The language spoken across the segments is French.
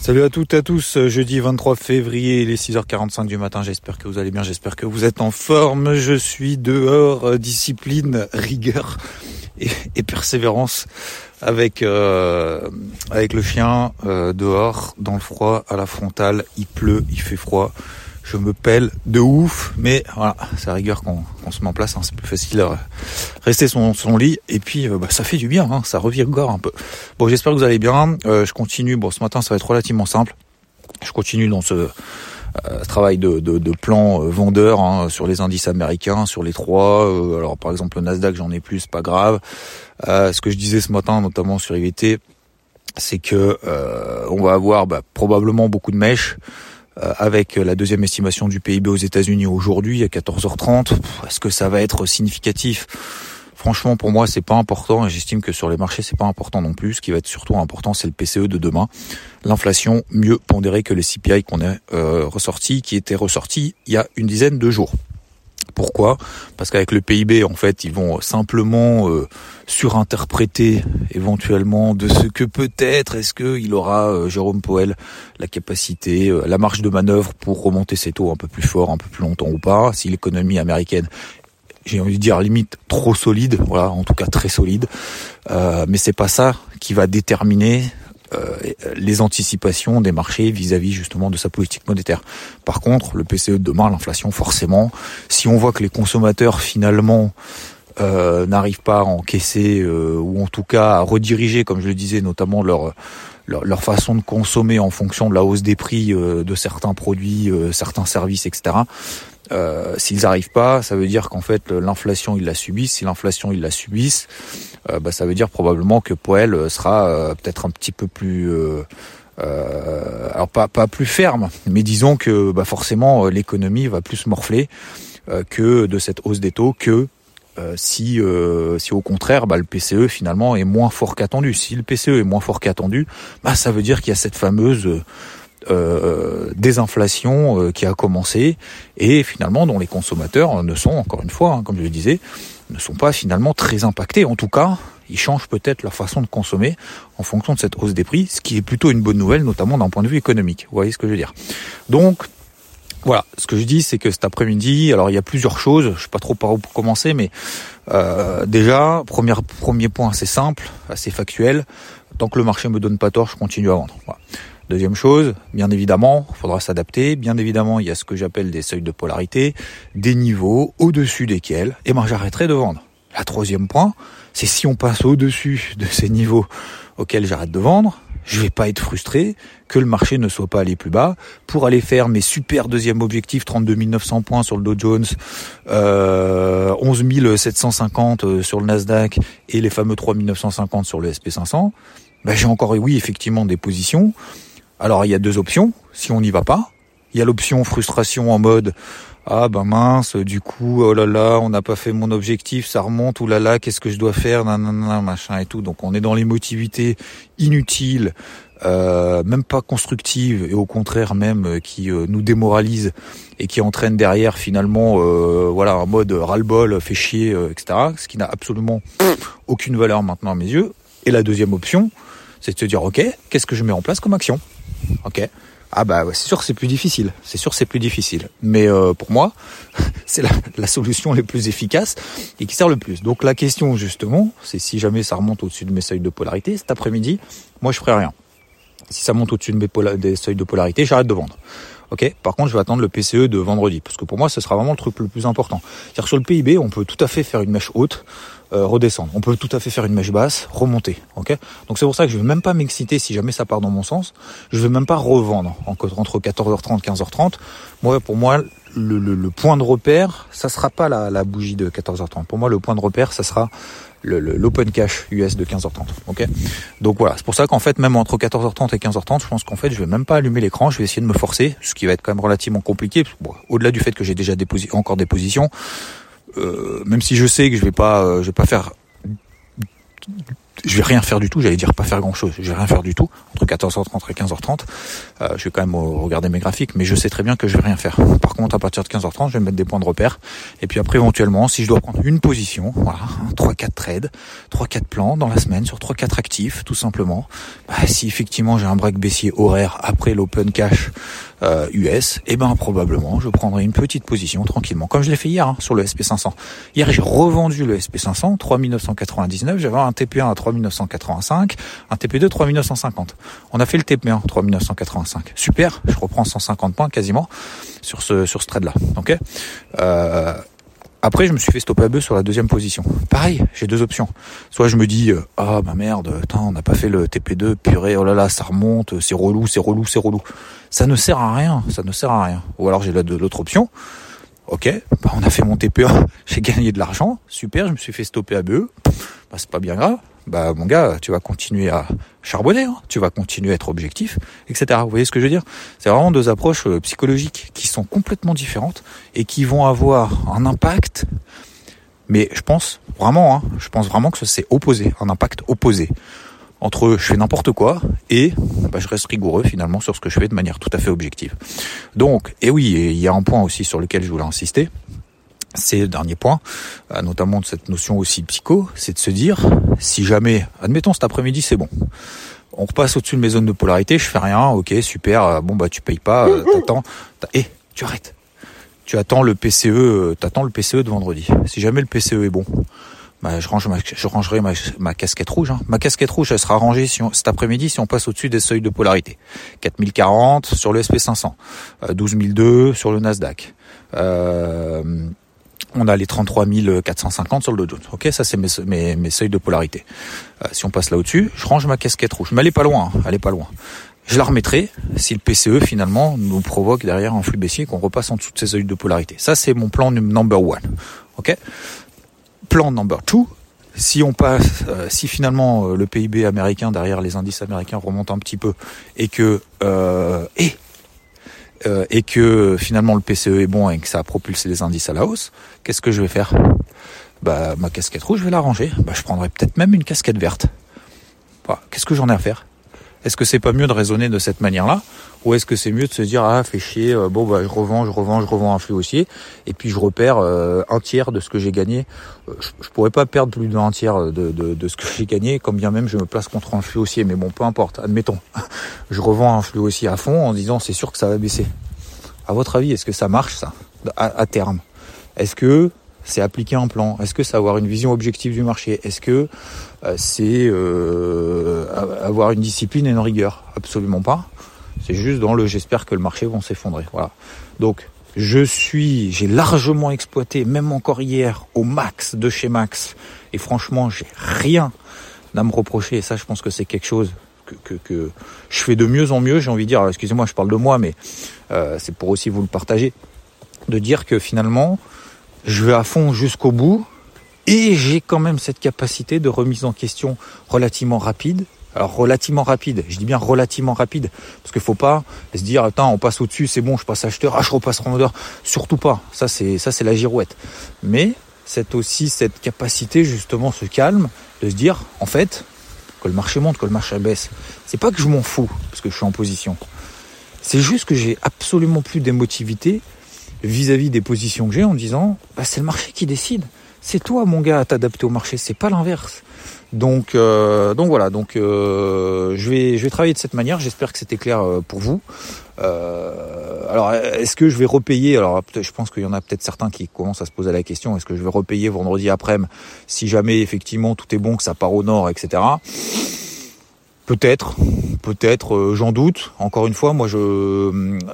Salut à toutes et à tous, jeudi 23 février, il est 6h45 du matin, j'espère que vous allez bien, j'espère que vous êtes en forme, je suis dehors, discipline, rigueur et, et persévérance avec euh, avec le chien euh, dehors dans le froid à la frontale. Il pleut, il fait froid. Je me pèle de ouf, mais voilà, c'est à rigueur qu'on se met en place. Hein, c'est plus facile. à rester son, son lit et puis euh, bah, ça fait du bien. Hein, ça revigore un peu. Bon, j'espère que vous allez bien. je continue. Bon, ce matin, ça va être relativement simple. Je continue dans ce euh, travail de, de, de plan euh, vendeur hein, sur les indices américains, sur les trois. Euh, alors par exemple le Nasdaq, j'en ai plus, pas grave. ce que je disais ce matin, notamment sur IVT, c'est que on va avoir bah, probablement beaucoup de mèches avec la deuxième estimation du PIB aux États-Unis aujourd'hui à 14h30. Est-ce que ça va être significatif? Franchement, pour moi, c'est pas important et j'estime que sur les marchés, c'est pas important non plus. Ce qui va être surtout important, c'est le PCE de demain. L'inflation mieux pondérée que les CPI qu'on a euh, ressorti, qui était ressorti il y a une dizaine de jours. Pourquoi Parce qu'avec le PIB, en fait, ils vont simplement euh, surinterpréter éventuellement de ce que peut-être est-ce qu'il aura euh, Jérôme Powell la capacité, euh, la marge de manœuvre pour remonter ses taux un peu plus fort, un peu plus longtemps ou pas. Si l'économie américaine j'ai envie de dire limite trop solide, voilà, en tout cas très solide. Euh, mais c'est pas ça qui va déterminer les anticipations des marchés vis-à-vis justement de sa politique monétaire. Par contre, le PCE de demain, l'inflation, forcément, si on voit que les consommateurs finalement euh, n'arrivent pas à encaisser euh, ou en tout cas à rediriger, comme je le disais, notamment leur leur, façon de consommer en fonction de la hausse des prix euh, de certains produits, certains services, etc. Euh, s'ils n'arrivent pas, ça veut dire qu'en fait l'inflation ils la subissent. Si l'inflation ils la subissent, euh, bah, ça veut dire probablement que Poel euh, sera peut-être un petit peu plus, alors pas pas plus ferme, mais disons que bah, forcément l'économie va plus morfler que de cette hausse des taux que si, si au contraire bah, le PCE finalement est moins fort qu'attendu. Si le PCE est moins fort qu'attendu, bah, ça veut dire qu'il y a cette fameuse euh, désinflation euh, qui a commencé et finalement dont les consommateurs ne sont, encore une fois, hein, comme je le disais, ne sont pas finalement très impactés. En tout cas, ils changent peut-être leur façon de consommer en fonction de cette hausse des prix, ce qui est plutôt une bonne nouvelle, notamment d'un point de vue économique. Vous voyez ce que je veux dire Donc, voilà, ce que je dis, c'est que cet après-midi, alors il y a plusieurs choses, je sais pas trop par où commencer, mais euh, déjà, premier, premier point assez simple, assez factuel, tant que le marché me donne pas tort, je continue à vendre. Voilà. Deuxième chose, bien évidemment, il faudra s'adapter. Bien évidemment, il y a ce que j'appelle des seuils de polarité, des niveaux au-dessus desquels, et eh ben j'arrêterai de vendre. La troisième point, c'est si on passe au-dessus de ces niveaux auxquels j'arrête de vendre, je vais pas être frustré que le marché ne soit pas allé plus bas pour aller faire mes super deuxième objectifs 32 900 points sur le Dow Jones, euh, 11 750 euh, sur le Nasdaq et les fameux 3 950 sur le SP500. Ben, j'ai encore oui effectivement des positions alors il y a deux options, si on n'y va pas. Il y a l'option frustration en mode ah ben mince, du coup, oh là là, on n'a pas fait mon objectif, ça remonte, ou là là, qu'est-ce que je dois faire, nanana, machin et tout. Donc on est dans l'émotivité inutile, euh, même pas constructive, et au contraire même euh, qui euh, nous démoralise et qui entraîne derrière finalement, voilà, un mode ras-le-bol, fait chier, etc. Ce qui n'a absolument aucune valeur maintenant à mes yeux. Et la deuxième option, c'est de se dire ok, qu'est-ce que je mets en place comme action? Ok. Ah bah c'est sûr c'est plus difficile, c'est sûr c'est plus difficile. Mais euh, pour moi, c'est la, solution la plus efficace et qui sert le plus. Donc la question justement, c'est si jamais ça remonte au-dessus de mes seuils de polarité, cet après-midi, moi je ferai rien. Si ça monte au-dessus de mes seuils de polarité, j'arrête de vendre. Ok. Par contre, je vais attendre le PCE de vendredi parce que pour moi, ce sera vraiment le truc le plus important. C'est-à-dire sur le PIB, on peut tout à fait faire une mèche haute euh, redescendre. On peut tout à fait faire une mèche basse, remonter. Ok Donc c'est pour ça que je vais même pas m'exciter si jamais ça part dans mon sens. Je vais même pas revendre entre 14h30 15h30. Moi, pour moi, le, le, point de repère, ça sera pas la, la, bougie de 14h30. Pour moi, le point de repère, ça sera l'open cash US de 15h30. Ok? Donc voilà, c'est pour ça qu'en fait même entre 14h30 et 15h30, je pense qu'en fait je vais même pas allumer l'écran, je vais essayer de me forcer, ce qui va être quand même relativement compliqué. Bon, Au-delà du fait que j'ai déjà encore des positions, euh, même si je sais que je vais pas, euh, je vais pas faire je vais rien faire du tout, j'allais dire pas faire grand chose, je vais rien faire du tout, entre 14h30 et 15h30, euh, je vais quand même regarder mes graphiques, mais je sais très bien que je vais rien faire. Par contre, à partir de 15h30, je vais mettre des points de repère, et puis après, éventuellement, si je dois prendre une position, voilà, 3-4 trades, 3-4 plans dans la semaine, sur 3-4 actifs, tout simplement, bah, si effectivement j'ai un break baissier horaire après l'open cash euh, US, et eh ben probablement je prendrai une petite position tranquillement, comme je l'ai fait hier hein, sur le SP500. Hier j'ai revendu le SP500, 3999, j'avais un TP1 à 3985, un TP2 3950. On a fait le TP1 3985. Super, je reprends 150 points quasiment sur ce sur ce trade là. Euh, après, je me suis fait stopper à bœuf sur la deuxième position. Pareil, j'ai deux options. Soit je me dis, euh, ah bah merde, on n'a pas fait le TP2, purée, oh là là, ça remonte, c'est relou, c'est relou, c'est relou. Ça ne sert à rien, ça ne sert à rien. Ou alors j'ai l'autre option. Ok, bah on a fait mon TP1, j'ai gagné de l'argent, super, je me suis fait stopper à BE. Bah c'est pas bien grave bah mon gars, tu vas continuer à charbonner, hein. tu vas continuer à être objectif, etc. Vous voyez ce que je veux dire? C'est vraiment deux approches euh, psychologiques qui sont complètement différentes et qui vont avoir un impact. Mais je pense vraiment, hein, je pense vraiment que c'est opposé, un impact opposé entre je fais n'importe quoi et bah, je reste rigoureux finalement sur ce que je fais de manière tout à fait objective. Donc, et oui, il y a un point aussi sur lequel je voulais insister, c'est le dernier point, euh, notamment de cette notion aussi psycho, c'est de se dire, si jamais, admettons cet après-midi c'est bon, on repasse au-dessus de mes zones de polarité, je fais rien, ok, super, euh, bon bah tu payes pas, euh, t'attends, et eh, tu arrêtes. Tu attends le PCE, t'attends le PCE de vendredi. Si jamais le PCE est bon, bah, je, range je rangerai ma, casquette rouge. Hein. Ma casquette rouge, elle sera rangée si cet après-midi si on passe au-dessus des seuils de polarité. 4040 sur le SP500, 12002 sur le Nasdaq. Euh, on a les 33 450 sur le Dow Jones. Ok, ça c'est mes, mes, seuils de polarité. Euh, si on passe là au-dessus, je range ma casquette rouge. Mais elle est pas loin, hein, elle est pas loin. Je la remettrai si le PCE finalement nous provoque derrière un flux baissier qu'on repasse en dessous de ces seuils de polarité. Ça c'est mon plan number one. Ok? Plan number two. Si on passe, euh, si finalement euh, le PIB américain derrière les indices américains remonte un petit peu et que et euh, et que finalement le PCE est bon et que ça a propulsé les indices à la hausse, qu'est-ce que je vais faire? Bah ma casquette rouge, je vais la ranger. Bah je prendrai peut-être même une casquette verte. Bah, qu'est-ce que j'en ai à faire? Est-ce que c'est pas mieux de raisonner de cette manière-là ou est-ce que c'est mieux de se dire ah fais chier euh, bon bah je revends je revends je revends un flux haussier et puis je repère euh, un tiers de ce que j'ai gagné. Euh, je, je, pourrais pas perdre plus d'un tiers de, de, ce que j'ai gagné quand bien même je me place contre un flux haussier. Mais bon peu importe. Admettons. Je revends un flux haussier à fond en disant c'est sûr que ça va baisser. À votre avis est-ce que ça marche ça? À, terme. Est-ce que c'est appliquer un plan Est-ce que c'est avoir une vision objective du marché? Est-ce que c'est avoir une discipline et une rigueur? Absolument pas. C'est juste dans le j'espère que le marché va s'effondrer. Voilà. Donc je suis, j'ai largement exploité, même encore hier, au max de chez Max. Et franchement, j'ai rien à me reprocher. Et ça, je pense que c'est quelque chose que, que, je fais de mieux en mieux. J'ai envie de dire, excusez-moi, je parle de moi, mais euh, c'est pour aussi vous le partager, de dire que finalement, je vais à fond jusqu'au bout. Et j'ai quand même cette capacité de remise en question relativement rapide alors relativement rapide, je dis bien relativement rapide, parce qu'il faut pas se dire attends on passe au-dessus, c'est bon, je passe acheteur, ah je repasse vendeur, surtout pas. Ça c'est ça c'est la girouette. Mais c'est aussi cette capacité justement ce calme de se dire en fait que le marché monte, que le marché baisse. C'est pas que je m'en fous parce que je suis en position. C'est juste que j'ai absolument plus d'émotivité vis-à-vis des positions que j'ai en disant bah, c'est le marché qui décide. C'est toi mon gars à t'adapter au marché, c'est pas l'inverse. Donc, euh, donc voilà. Donc, euh, je vais, je vais travailler de cette manière. J'espère que c'était clair euh, pour vous. alors, est-ce que je vais repayer? Alors, je pense qu'il y en a peut-être certains qui commencent à se poser la question est-ce que je vais repayer vendredi après-midi? Si jamais effectivement tout est bon, que ça part au nord, etc. Peut-être, peut-être, j'en doute. Encore une fois, moi, je,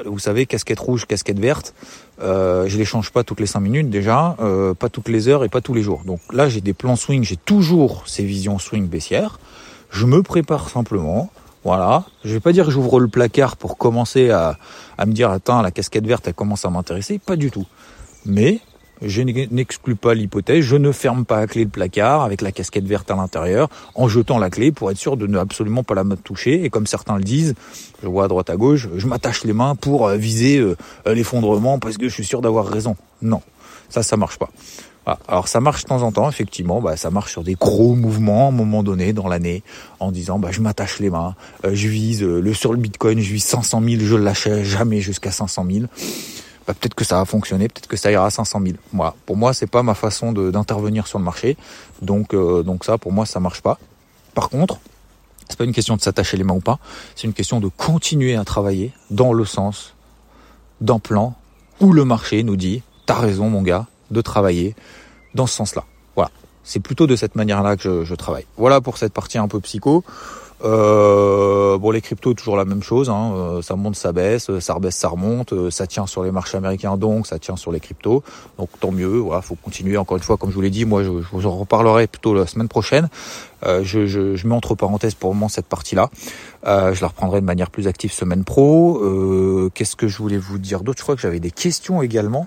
vous savez, casquette rouge, casquette verte. Euh, je les change pas toutes les 5 minutes déjà, euh, pas toutes les heures et pas tous les jours. Donc là, j'ai des plans swing, j'ai toujours ces visions swing baissières. Je me prépare simplement. Voilà. Je vais pas dire que j'ouvre le placard pour commencer à, à me dire attends la casquette verte elle commence à m'intéresser, pas du tout. Mais je n'exclus pas l'hypothèse, je ne ferme pas à clé le placard avec la casquette verte à l'intérieur en jetant la clé pour être sûr de ne absolument pas la toucher. Et comme certains le disent, je vois à droite à gauche, je m'attache les mains pour euh, viser euh, l'effondrement parce que je suis sûr d'avoir raison. Non, ça, ça marche pas. Alors ça marche de temps en temps, effectivement, bah, ça marche sur des gros mouvements à un moment donné dans l'année, en disant bah, je m'attache les mains, euh, je vise le sur le Bitcoin, je vise 500 000, je le lâche jamais jusqu'à 500 000 bah, peut-être que ça va fonctionner, peut-être que ça ira à 500 000. Voilà. Pour moi, c'est pas ma façon d'intervenir sur le marché. Donc, euh, donc ça, pour moi, ça marche pas. Par contre, c'est pas une question de s'attacher les mains ou pas. C'est une question de continuer à travailler dans le sens d'un plan où le marché nous dit, t'as raison, mon gars, de travailler dans ce sens-là. Voilà. C'est plutôt de cette manière-là que je, je travaille. Voilà pour cette partie un peu psycho. Euh, bon, les cryptos, toujours la même chose. Hein. Euh, ça monte, ça baisse, ça rebaisse, ça remonte. Euh, ça tient sur les marchés américains, donc ça tient sur les cryptos. Donc tant mieux. Voilà, faut continuer. Encore une fois, comme je vous l'ai dit, moi, je, vous en reparlerai plutôt la semaine prochaine. Je, je, je, mets entre parenthèses pour le moment cette partie-là. je la reprendrai de manière plus active semaine pro. Qu'est-ce que je voulais vous dire d'autre? Je crois que j'avais des questions également.